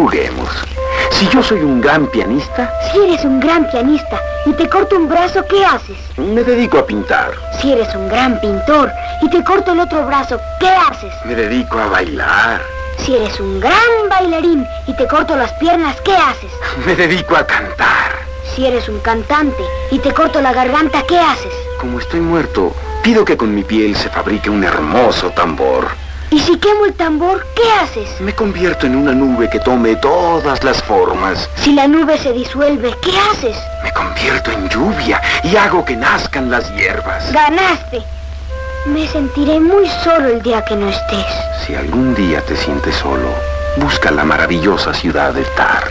Juguemos. Si yo soy un gran pianista... Si eres un gran pianista y te corto un brazo, ¿qué haces? Me dedico a pintar. Si eres un gran pintor y te corto el otro brazo, ¿qué haces? Me dedico a bailar. Si eres un gran bailarín y te corto las piernas, ¿qué haces? Me dedico a cantar. Si eres un cantante y te corto la garganta, ¿qué haces? Como estoy muerto, pido que con mi piel se fabrique un hermoso tambor. ¿Y si quemo el tambor, qué haces? Me convierto en una nube que tome todas las formas. Si la nube se disuelve, ¿qué haces? Me convierto en lluvia y hago que nazcan las hierbas. ¡Ganaste! Me sentiré muy solo el día que no estés. Si algún día te sientes solo, busca la maravillosa ciudad de Tar.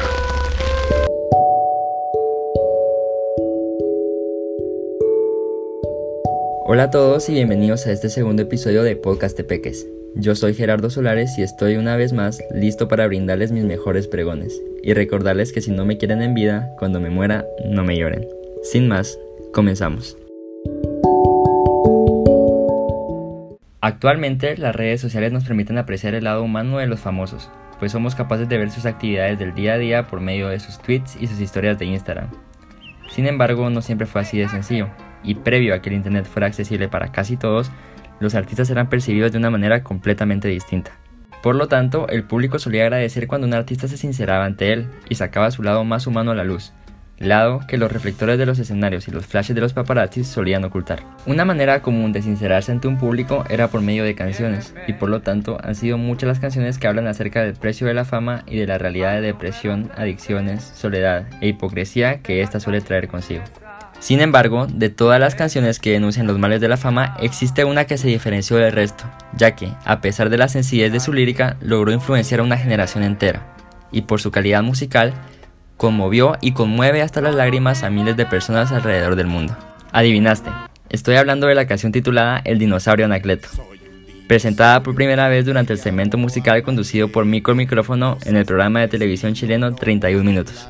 Hola a todos y bienvenidos a este segundo episodio de Podcast Tepeques. Yo soy Gerardo Solares y estoy una vez más listo para brindarles mis mejores pregones y recordarles que si no me quieren en vida, cuando me muera, no me lloren. Sin más, comenzamos. Actualmente las redes sociales nos permiten apreciar el lado humano de los famosos, pues somos capaces de ver sus actividades del día a día por medio de sus tweets y sus historias de Instagram. Sin embargo, no siempre fue así de sencillo, y previo a que el Internet fuera accesible para casi todos, los artistas eran percibidos de una manera completamente distinta. Por lo tanto, el público solía agradecer cuando un artista se sinceraba ante él y sacaba su lado más humano a la luz, lado que los reflectores de los escenarios y los flashes de los paparazzis solían ocultar. Una manera común de sincerarse ante un público era por medio de canciones, y por lo tanto han sido muchas las canciones que hablan acerca del precio de la fama y de la realidad de depresión, adicciones, soledad e hipocresía que ésta suele traer consigo. Sin embargo, de todas las canciones que denuncian los males de la fama, existe una que se diferenció del resto, ya que, a pesar de la sencillez de su lírica, logró influenciar a una generación entera, y por su calidad musical, conmovió y conmueve hasta las lágrimas a miles de personas alrededor del mundo. Adivinaste, estoy hablando de la canción titulada El dinosaurio Anacleto, presentada por primera vez durante el segmento musical conducido por Mico el Micrófono en el programa de televisión chileno 31 Minutos.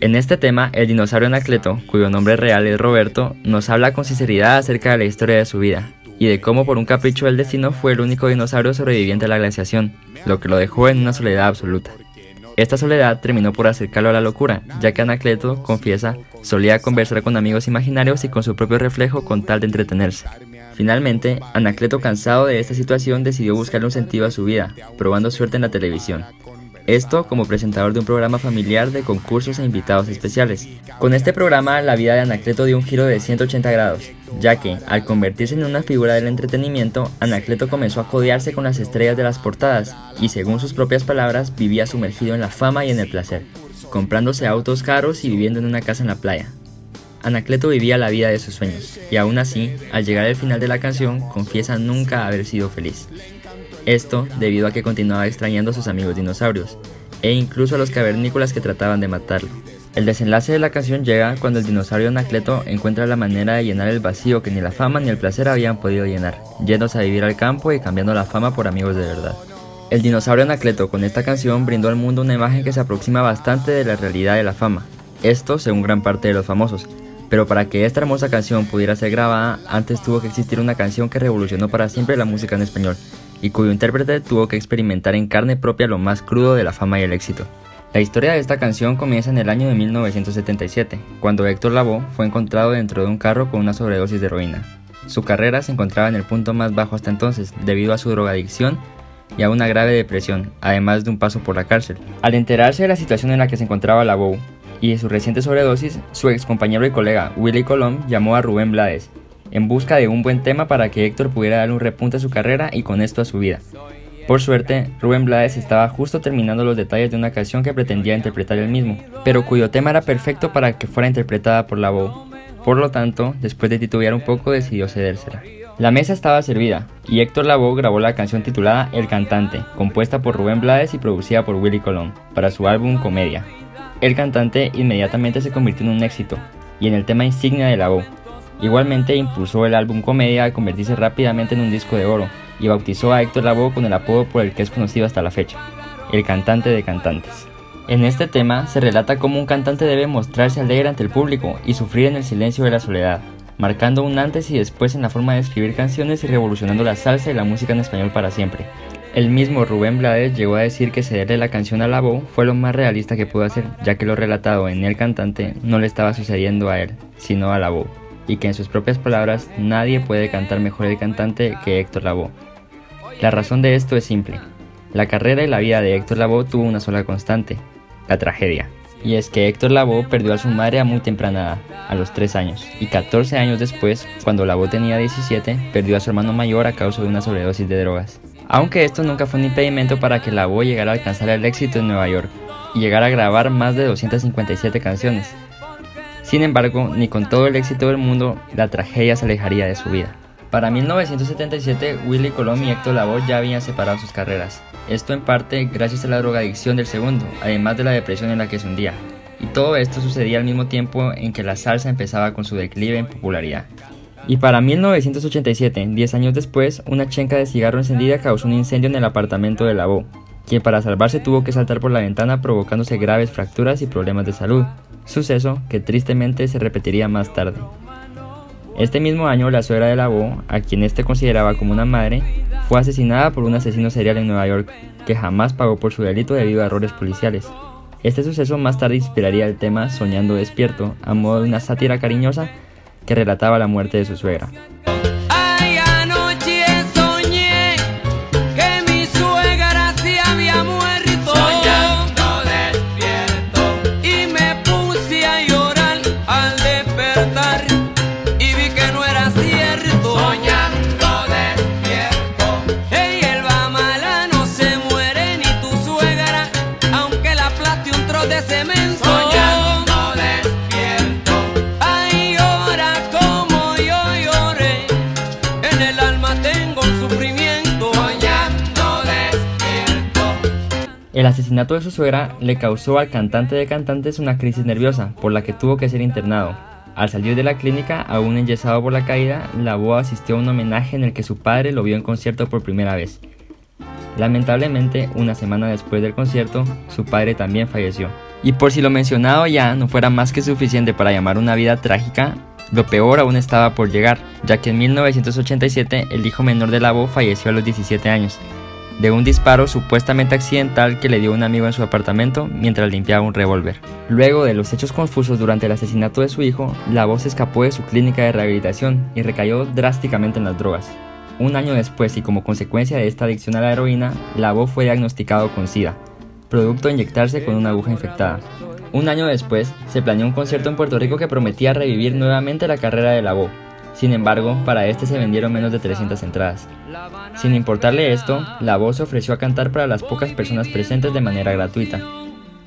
En este tema, el dinosaurio Anacleto, cuyo nombre real es Roberto, nos habla con sinceridad acerca de la historia de su vida y de cómo por un capricho del destino fue el único dinosaurio sobreviviente a la glaciación, lo que lo dejó en una soledad absoluta. Esta soledad terminó por acercarlo a la locura, ya que Anacleto, confiesa, solía conversar con amigos imaginarios y con su propio reflejo con tal de entretenerse. Finalmente, Anacleto, cansado de esta situación, decidió buscarle un sentido a su vida, probando suerte en la televisión. Esto como presentador de un programa familiar de concursos e invitados especiales. Con este programa la vida de Anacleto dio un giro de 180 grados, ya que, al convertirse en una figura del entretenimiento, Anacleto comenzó a codearse con las estrellas de las portadas y, según sus propias palabras, vivía sumergido en la fama y en el placer, comprándose autos caros y viviendo en una casa en la playa. Anacleto vivía la vida de sus sueños, y aún así, al llegar al final de la canción, confiesa nunca haber sido feliz. Esto debido a que continuaba extrañando a sus amigos dinosaurios, e incluso a los cavernícolas que trataban de matarlo. El desenlace de la canción llega cuando el dinosaurio Anacleto encuentra la manera de llenar el vacío que ni la fama ni el placer habían podido llenar, yéndose a vivir al campo y cambiando la fama por amigos de verdad. El dinosaurio Anacleto con esta canción brindó al mundo una imagen que se aproxima bastante de la realidad de la fama, esto según gran parte de los famosos, pero para que esta hermosa canción pudiera ser grabada, antes tuvo que existir una canción que revolucionó para siempre la música en español, y cuyo intérprete tuvo que experimentar en carne propia lo más crudo de la fama y el éxito. La historia de esta canción comienza en el año de 1977, cuando Héctor Lavoe fue encontrado dentro de un carro con una sobredosis de heroína. Su carrera se encontraba en el punto más bajo hasta entonces, debido a su drogadicción y a una grave depresión, además de un paso por la cárcel. Al enterarse de la situación en la que se encontraba Lavoe y de su reciente sobredosis, su ex compañero y colega Willy Colón llamó a Rubén Blades, en busca de un buen tema para que Héctor pudiera dar un repunte a su carrera y con esto a su vida. Por suerte, Rubén Blades estaba justo terminando los detalles de una canción que pretendía interpretar él mismo, pero cuyo tema era perfecto para que fuera interpretada por la voz. Por lo tanto, después de titubear un poco, decidió cedérsela. La mesa estaba servida, y Héctor Lavoe grabó la canción titulada El Cantante, compuesta por Rubén Blades y producida por Willy Colón, para su álbum Comedia. El Cantante inmediatamente se convirtió en un éxito, y en el tema insignia de Lavoe, Igualmente impulsó el álbum Comedia a convertirse rápidamente en un disco de oro y bautizó a Héctor Lavoe con el apodo por el que es conocido hasta la fecha, el cantante de cantantes. En este tema se relata cómo un cantante debe mostrarse alegre ante el público y sufrir en el silencio de la soledad, marcando un antes y después en la forma de escribir canciones y revolucionando la salsa y la música en español para siempre. El mismo Rubén Blades llegó a decir que cederle la canción a Labo fue lo más realista que pudo hacer, ya que lo relatado en el cantante no le estaba sucediendo a él, sino a Labo, y que en sus propias palabras nadie puede cantar mejor el cantante que Héctor Lavoe. La razón de esto es simple. La carrera y la vida de Héctor Lavoe tuvo una sola constante, la tragedia. Y es que Héctor Lavoe perdió a su madre a muy temprana edad, a los 3 años, y 14 años después, cuando Lavoe tenía 17, perdió a su hermano mayor a causa de una sobredosis de drogas aunque esto nunca fue un impedimento para que la voz llegara a alcanzar el éxito en Nueva York y llegara a grabar más de 257 canciones. Sin embargo, ni con todo el éxito del mundo, la tragedia se alejaría de su vida. Para 1977, Willy Colón y Héctor Lavoe ya habían separado sus carreras. Esto en parte gracias a la drogadicción del segundo, además de la depresión en la que se hundía. Y todo esto sucedía al mismo tiempo en que la salsa empezaba con su declive en popularidad. Y para 1987, 10 años después, una chenca de cigarro encendida causó un incendio en el apartamento de Labo, quien para salvarse tuvo que saltar por la ventana provocándose graves fracturas y problemas de salud, suceso que tristemente se repetiría más tarde. Este mismo año, la suegra de Labo, a quien éste consideraba como una madre, fue asesinada por un asesino serial en Nueva York, que jamás pagó por su delito debido a errores policiales. Este suceso más tarde inspiraría el tema Soñando despierto, a modo de una sátira cariñosa que relataba la muerte de su suegra. El asesinato de su suegra le causó al cantante de cantantes una crisis nerviosa, por la que tuvo que ser internado. Al salir de la clínica, aún enyesado por la caída, la boa asistió a un homenaje en el que su padre lo vio en concierto por primera vez. Lamentablemente, una semana después del concierto, su padre también falleció. Y por si lo mencionado ya no fuera más que suficiente para llamar una vida trágica, lo peor aún estaba por llegar, ya que en 1987 el hijo menor de Labo falleció a los 17 años, de un disparo supuestamente accidental que le dio un amigo en su apartamento mientras limpiaba un revólver. Luego de los hechos confusos durante el asesinato de su hijo, la voz escapó de su clínica de rehabilitación y recayó drásticamente en las drogas. Un año después y como consecuencia de esta adicción a la heroína, la voz fue diagnosticado con SIDA, producto de inyectarse con una aguja infectada. Un año después, se planeó un concierto en Puerto Rico que prometía revivir nuevamente la carrera de la voz. Sin embargo, para este se vendieron menos de 300 entradas. Sin importarle esto, la voz se ofreció a cantar para las pocas personas presentes de manera gratuita,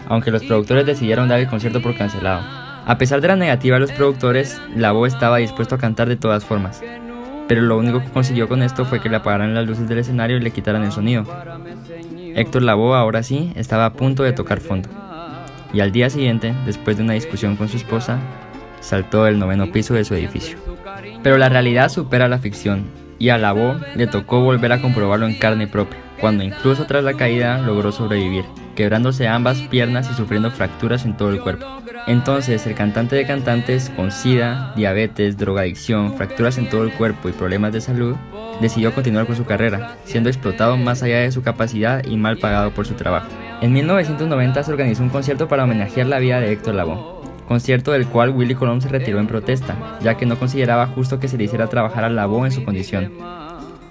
aunque los productores decidieron dar el concierto por cancelado. A pesar de la negativa de los productores, la voz estaba dispuesto a cantar de todas formas, pero lo único que consiguió con esto fue que le apagaran las luces del escenario y le quitaran el sonido. Héctor Lavoe ahora sí estaba a punto de tocar fondo. Y al día siguiente, después de una discusión con su esposa, saltó del noveno piso de su edificio. Pero la realidad supera la ficción, y a la voz le tocó volver a comprobarlo en carne propia, cuando incluso tras la caída logró sobrevivir, quebrándose ambas piernas y sufriendo fracturas en todo el cuerpo. Entonces, el cantante de cantantes con sida, diabetes, drogadicción, fracturas en todo el cuerpo y problemas de salud, decidió continuar con su carrera, siendo explotado más allá de su capacidad y mal pagado por su trabajo. En 1990 se organizó un concierto para homenajear la vida de Héctor Lavoe, concierto del cual Willy Colón se retiró en protesta, ya que no consideraba justo que se le hiciera trabajar a la voz en su condición.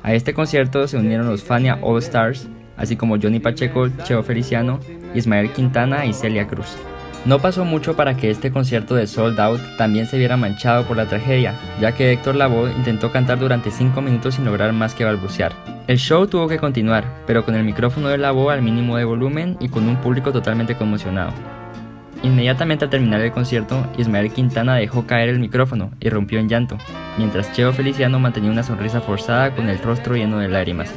A este concierto se unieron los Fania All Stars, así como Johnny Pacheco, Cheo Feliciano, Ismael Quintana y Celia Cruz. No pasó mucho para que este concierto de Sold Out también se viera manchado por la tragedia, ya que Héctor Lavoe intentó cantar durante 5 minutos sin lograr más que balbucear. El show tuvo que continuar, pero con el micrófono de Lavoe al mínimo de volumen y con un público totalmente conmocionado. Inmediatamente al terminar el concierto, Ismael Quintana dejó caer el micrófono y rompió en llanto, mientras Cheo Feliciano mantenía una sonrisa forzada con el rostro lleno de lágrimas.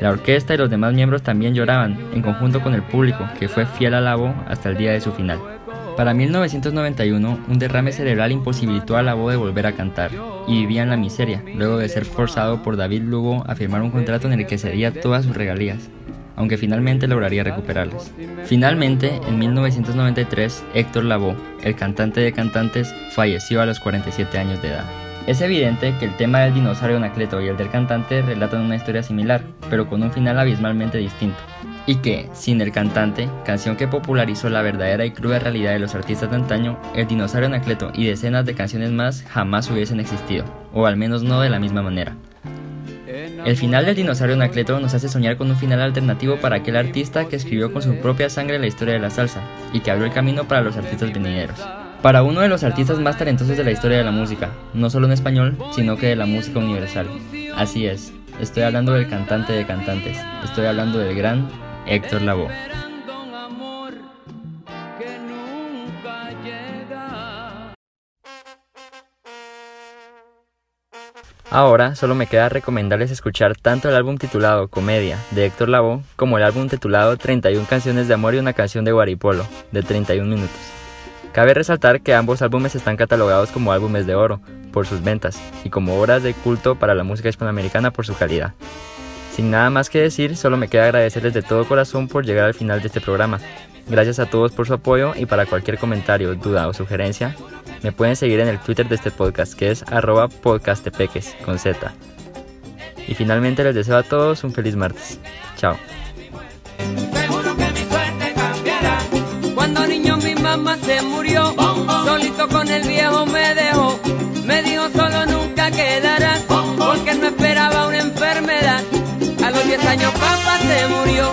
La orquesta y los demás miembros también lloraban, en conjunto con el público, que fue fiel a Labo hasta el día de su final. Para 1991, un derrame cerebral imposibilitó a Labo de volver a cantar, y vivía en la miseria, luego de ser forzado por David Lugo a firmar un contrato en el que cedía todas sus regalías aunque finalmente lograría recuperarlas. Finalmente, en 1993, Héctor Lavoe, el cantante de cantantes, falleció a los 47 años de edad. Es evidente que el tema del dinosaurio Anacleto y el del cantante relatan una historia similar, pero con un final abismalmente distinto. Y que, sin el cantante, canción que popularizó la verdadera y cruda realidad de los artistas de antaño, el dinosaurio Anacleto y decenas de canciones más jamás hubiesen existido, o al menos no de la misma manera. El final del dinosaurio Anacleto nos hace soñar con un final alternativo para aquel artista que escribió con su propia sangre la historia de la salsa y que abrió el camino para los artistas venideros. Para uno de los artistas más talentosos de la historia de la música, no solo en español, sino que de la música universal. Así es, estoy hablando del cantante de cantantes, estoy hablando del gran Héctor Lavoe. Ahora solo me queda recomendarles escuchar tanto el álbum titulado Comedia de Héctor Lavoe como el álbum titulado 31 canciones de amor y una canción de Guaripolo de 31 minutos. Cabe resaltar que ambos álbumes están catalogados como álbumes de oro por sus ventas y como obras de culto para la música hispanoamericana por su calidad. Sin nada más que decir, solo me queda agradecerles de todo corazón por llegar al final de este programa. Gracias a todos por su apoyo y para cualquier comentario, duda o sugerencia, me pueden seguir en el Twitter de este podcast que es arroba podcastepeques con Z. Y finalmente les deseo a todos un feliz martes. Chao. Solito con el viejo me dejó. Me dijo solo nunca quedarás, porque no esperaba una enfermedad. A los 10 años papá se murió,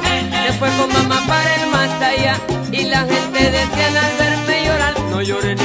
fue con mamá para el más allá. Y la gente decía al verme llorar, no lloré